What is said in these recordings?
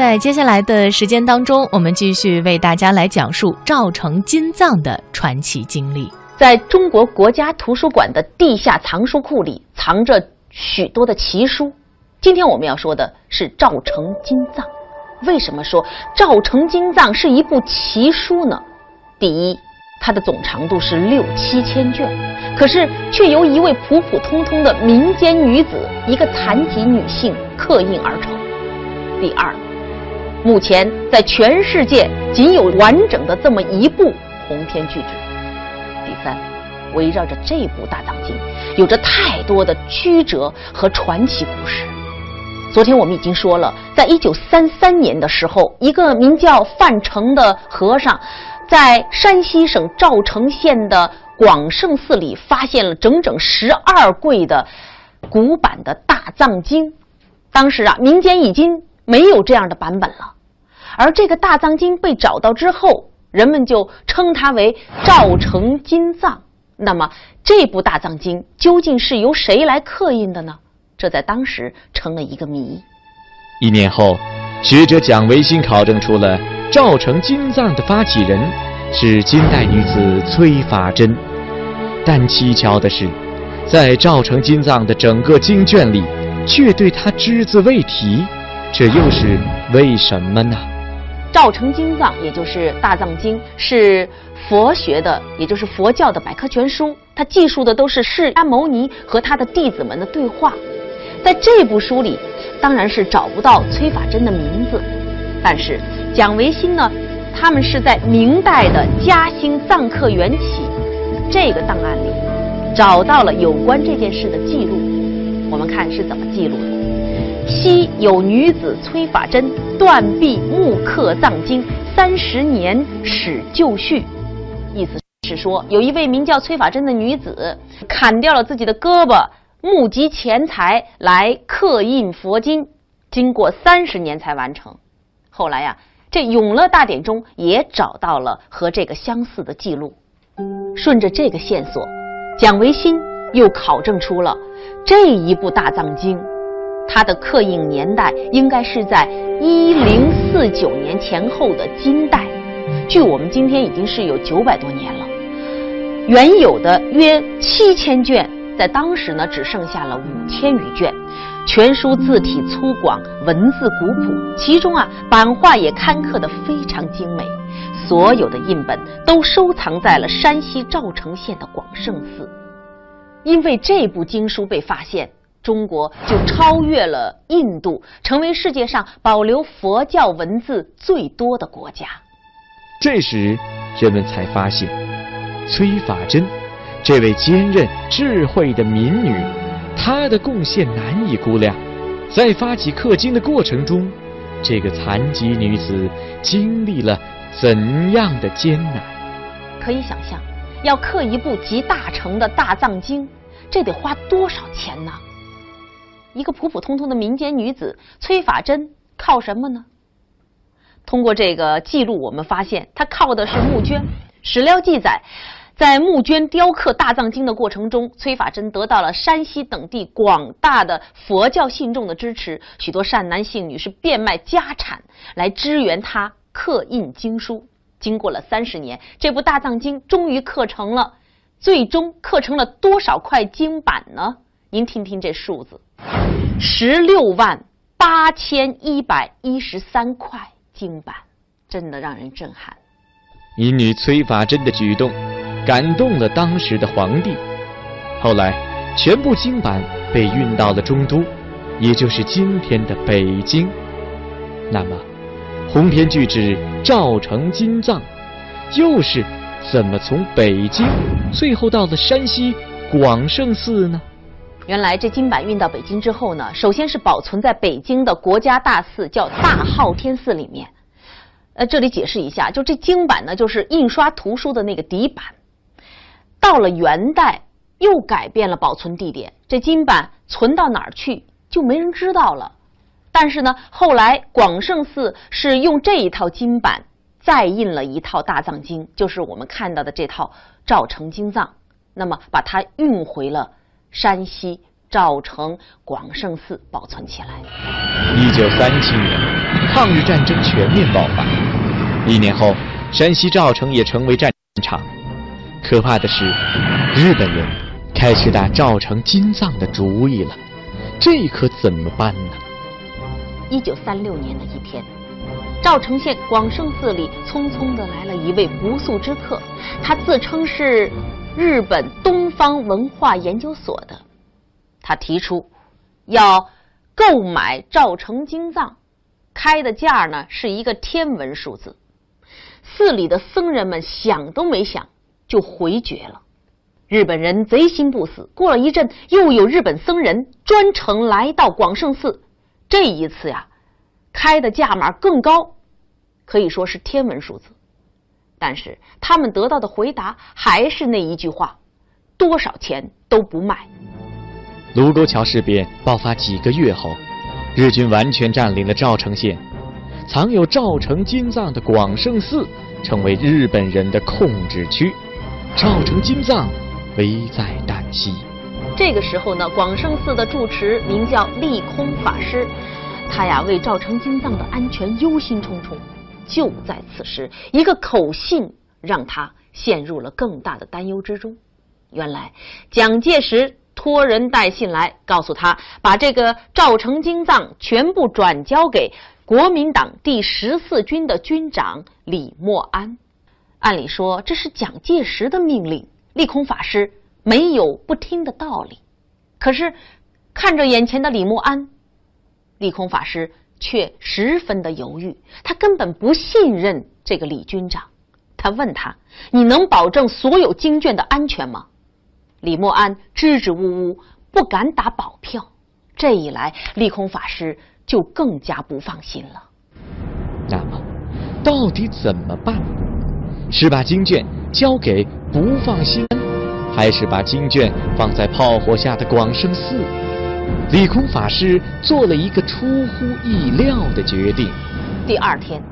在接下来的时间当中，我们继续为大家来讲述赵成金藏的传奇经历。在中国国家图书馆的地下藏书库里，藏着许多的奇书。今天我们要说的是赵成金藏。为什么说赵成金藏是一部奇书呢？第一，它的总长度是六七千卷，可是却由一位普普通通的民间女子，一个残疾女性刻印而成。第二，目前在全世界仅有完整的这么一部鸿篇巨制。第三，围绕着这部大藏经，有着太多的曲折和传奇故事。昨天我们已经说了，在一九三三年的时候，一个名叫范成的和尚，在山西省赵城县的广胜寺里发现了整整十二柜的古版的大藏经。当时啊，民间已经没有这样的版本了，而这个大藏经被找到之后。人们就称它为赵成金藏。那么，这部大藏经究竟是由谁来刻印的呢？这在当时成了一个谜。一年后，学者蒋维新考证出了赵成金藏的发起人是金代女子崔法珍。但蹊跷的是，在赵成金藏的整个经卷里，却对他只字未提。这又是为什么呢？赵成金藏，也就是大藏经，是佛学的，也就是佛教的百科全书。它记述的都是释迦牟尼和他的弟子们的对话。在这部书里，当然是找不到崔法珍的名字，但是蒋维新呢，他们是在明代的嘉兴藏刻缘起这个档案里找到了有关这件事的记录。我们看是怎么记录的。昔有女子崔法珍断臂木刻藏经三十年始就绪，意思是说有一位名叫崔法珍的女子砍掉了自己的胳膊，募集钱财来刻印佛经，经过三十年才完成。后来呀，这《永乐大典》中也找到了和这个相似的记录。顺着这个线索，蒋维新又考证出了这一部大藏经。它的刻印年代应该是在一零四九年前后的金代，距我们今天已经是有九百多年了。原有的约七千卷，在当时呢只剩下了五千余卷。全书字体粗犷，文字古朴，其中啊版画也刊刻的非常精美。所有的印本都收藏在了山西赵城县的广胜寺。因为这部经书被发现。中国就超越了印度，成为世界上保留佛教文字最多的国家。这时，人们才发现，崔法珍这位坚韧智慧的民女，她的贡献难以估量。在发起刻经的过程中，这个残疾女子经历了怎样的艰难？可以想象，要刻一部集大成的大藏经，这得花多少钱呢？一个普普通通的民间女子崔法珍靠什么呢？通过这个记录，我们发现她靠的是募捐。史料记载，在募捐雕刻大藏经的过程中，崔法珍得到了山西等地广大的佛教信众的支持，许多善男信女是变卖家产来支援他刻印经书。经过了三十年，这部大藏经终于刻成了。最终刻成了多少块经版呢？您听听这数字。十六万八千一百一十三块金板，真的让人震撼。民女崔法珍的举动感动了当时的皇帝。后来，全部金板被运到了中都，也就是今天的北京。那么，鸿篇巨制赵成金藏又是怎么从北京最后到了山西广胜寺呢？原来这金版运到北京之后呢，首先是保存在北京的国家大寺，叫大昊天寺里面。呃，这里解释一下，就这经版呢，就是印刷图书的那个底板。到了元代，又改变了保存地点，这金版存到哪儿去，就没人知道了。但是呢，后来广胜寺是用这一套金版再印了一套大藏经，就是我们看到的这套赵成经藏，那么把它运回了。山西赵城广胜寺保存起来。一九三七年，抗日战争全面爆发。一年后，山西赵城也成为战场。可怕的是，日本人开始打赵城金藏的主意了。这可怎么办呢？一九三六年的一天，赵城县广胜寺里匆匆的来了一位不速之客，他自称是日本东方文化研究所的。他提出要购买赵城金藏，开的价呢是一个天文数字。寺里的僧人们想都没想就回绝了。日本人贼心不死，过了一阵，又有日本僧人专程来到广胜寺。这一次呀，开的价码更高，可以说是天文数字。但是他们得到的回答还是那一句话：多少钱都不卖。卢沟桥事变爆发几个月后，日军完全占领了赵城县，藏有赵城金藏的广胜寺成为日本人的控制区，赵城金藏。危在旦夕。这个时候呢，广胜寺的住持名叫利空法师，他呀为赵城金藏的安全忧心忡忡。就在此时，一个口信让他陷入了更大的担忧之中。原来蒋介石托人带信来，告诉他把这个赵成金藏全部转交给国民党第十四军的军长李默安。按理说，这是蒋介石的命令。利空法师没有不听的道理，可是看着眼前的李默安，利空法师却十分的犹豫。他根本不信任这个李军长。他问他：“你能保证所有经卷的安全吗？”李默安支支吾吾，不敢打保票。这一来，利空法师就更加不放心了。那么，到底怎么办？是把经卷交给？不放心，还是把经卷放在炮火下的广胜寺。李空法师做了一个出乎意料的决定。第二天，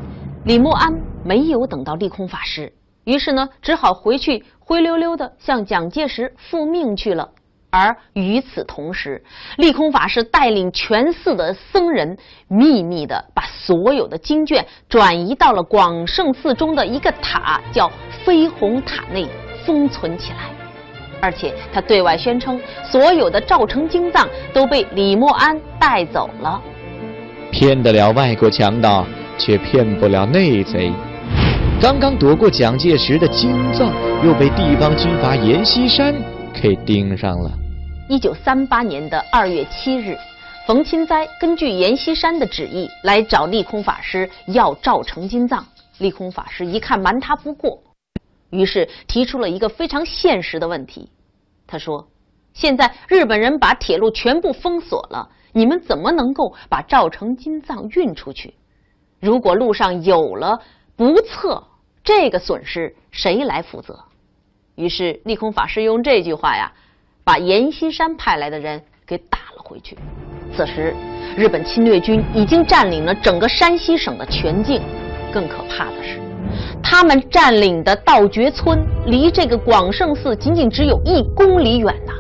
李默安没有等到利空法师，于是呢，只好回去灰溜溜的向蒋介石复命去了。而与此同时，利空法师带领全寺的僧人，秘密的把所有的经卷转移到了广胜寺中的一个塔，叫飞鸿塔内。封存起来，而且他对外宣称，所有的赵成经藏都被李默安带走了。骗得了外国强盗，却骗不了内贼。刚刚躲过蒋介石的金藏，又被地方军阀阎锡山给盯上了。一九三八年的二月七日，冯钦哉根据阎锡山的旨意来找利空法师要赵成金藏。利空法师一看瞒他不过。于是提出了一个非常现实的问题，他说：“现在日本人把铁路全部封锁了，你们怎么能够把赵成金藏运出去？如果路上有了不测，这个损失谁来负责？”于是利空法师用这句话呀，把阎锡山派来的人给打了回去。此时，日本侵略军已经占领了整个山西省的全境，更可怕的是。他们占领的道觉村离这个广胜寺仅仅只有一公里远呐。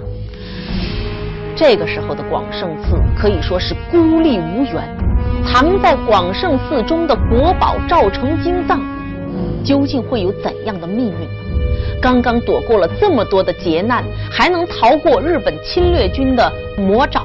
这个时候的广胜寺可以说是孤立无援，藏在广胜寺中的国宝赵成金藏，究竟会有怎样的命运呢？刚刚躲过了这么多的劫难，还能逃过日本侵略军的魔爪？